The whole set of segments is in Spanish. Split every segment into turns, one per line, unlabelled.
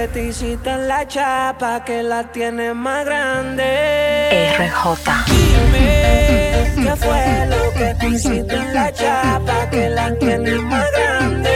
que te
hiciste en la chapa que la tienes más grande.
RJ.
Dime qué fue lo que te hiciste en la chapa que la tienes más grande.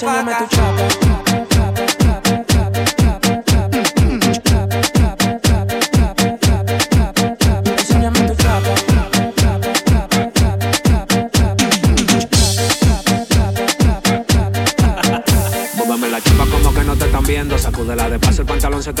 se llama tu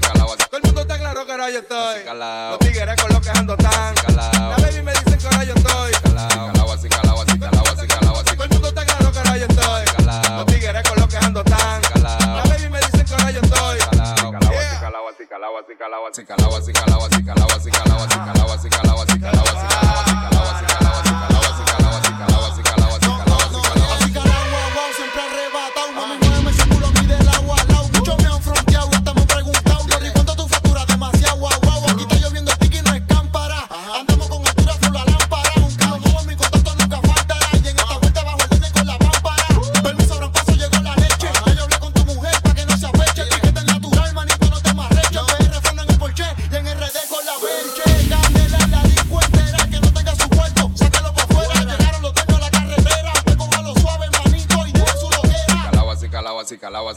calao.
Todo el mundo está claro que ahora yo estoy. Los tigres con los que ando tan. La baby me dicen que ahora yo estoy. Todo el mundo está claro que ahora yo estoy. Los tigres con los que ando tan. La baby me dicen que ahora yo estoy.
Así
calado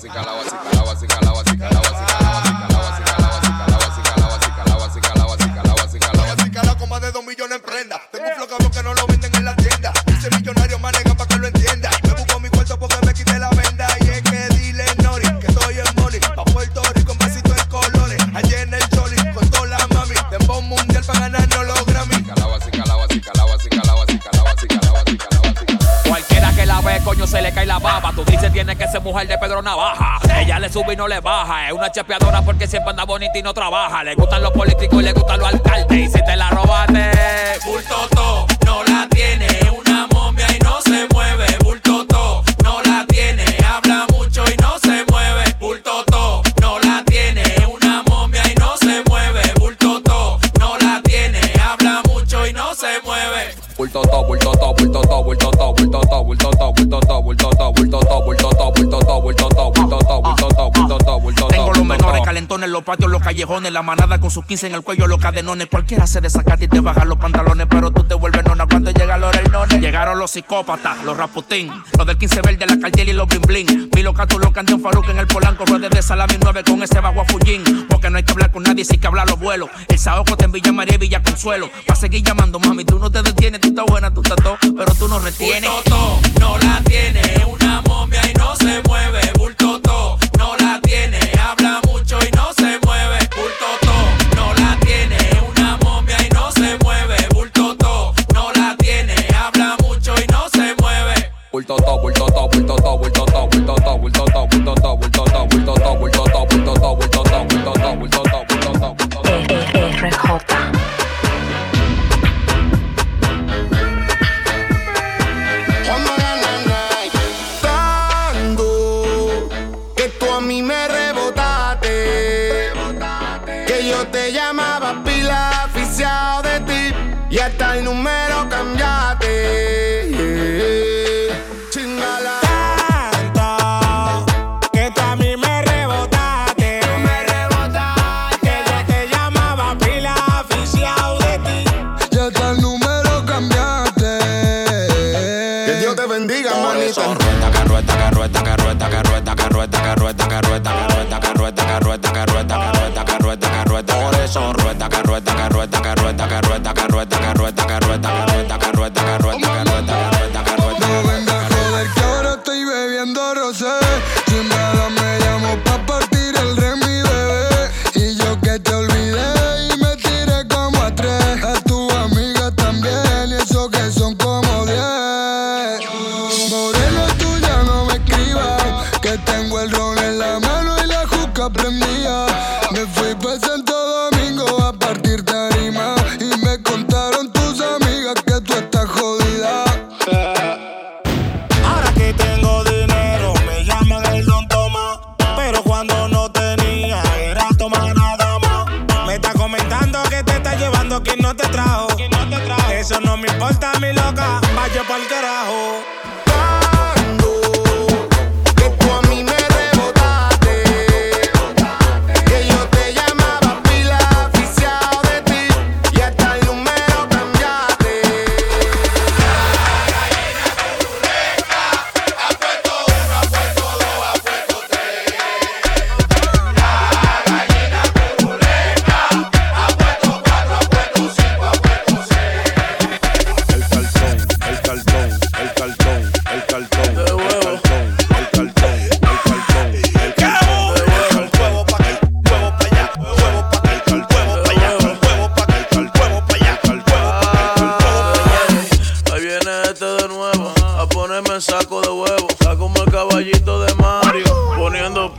más de dos millones. Tengo un flow que no lo
Coño, se le cae la baba. Tú dices tiene que ser mujer de Pedro Navaja. Ella le sube y no le baja. Es una chapeadora porque siempre anda bonita y no trabaja. Le gustan los políticos y le gustan los alcaldes. Y si te la robaste, bultoto,
Tengo los menores calentones, los patios, los callejones, la manada con sus 15 en el cuello, los cadenones. Cualquiera se desacata y te baja los pantalones, pero tú te vuelves nona cuando llega los nona. Llegaron los psicópatas, los raputín, los del 15 verde, la cartel y los bling bling. Mi loca, tu loca, un faruk en el polanco, redes de salami 9 con ese bajo a fullín. Porque no hay que hablar con nadie, sí que hablar los vuelos. El saoco te en Villa María y Villa Consuelo. Va a seguir llamando, mami, tú no te detienes buena, tú estás pero tú no retienes.
Ai, no meio buscando no
te trajo. Eso no me importa, mi loca. Vaya
por
el carajo.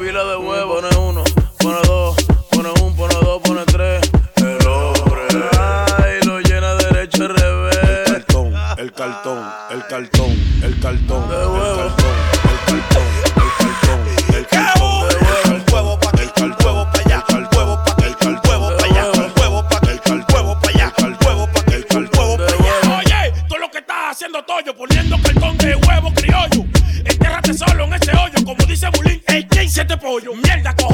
pila de
mm, huevos, no
es
uno. siete pollos, mierda cojo.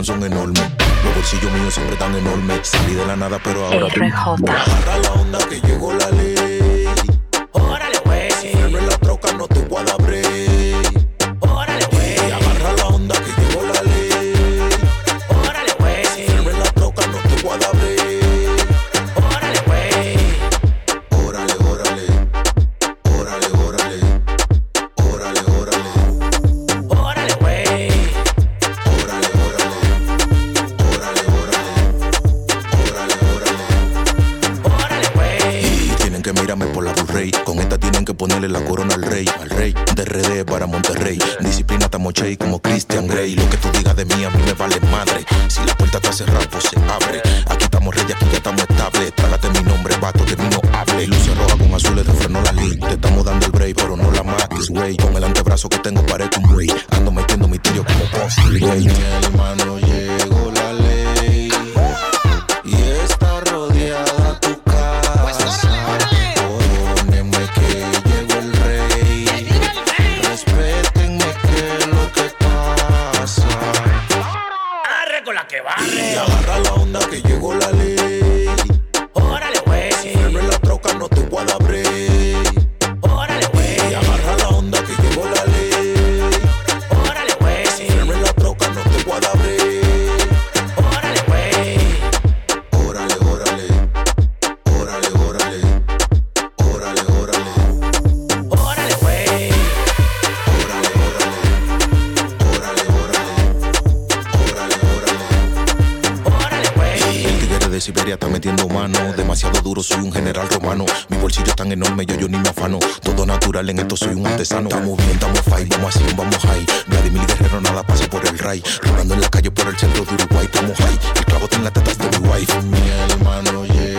pan son enormes. Los bolsillos míos siempre tan enormes. Salí de la nada, pero ahora.
RJ.
Agarra la onda que llegó la ley.
Órale, pues. güey.
Si la troca, no tengo pared con Bray. Ando metiendo misterio como Puff. Con mi hermano llegó la ley. Y está rodeada tu pues casa. Perdónenme que llegó el rey. Respétenme que lo que pasa.
Arre con la que barre.
Y agarra la onda que llegó la ley. Siberia está metiendo mano. Demasiado duro, soy un general romano. Mi bolsillo es tan enorme, yo, yo ni me afano. Todo natural, en esto soy un artesano. Estamos bien, estamos fine, vamos así, vamos high. Vladimir Guerrero, nada pasa por el ray. Rodando en la calle por el centro de Uruguay, estamos high. El clavo está en las tetas de mi wife. Mi hermano, yeah.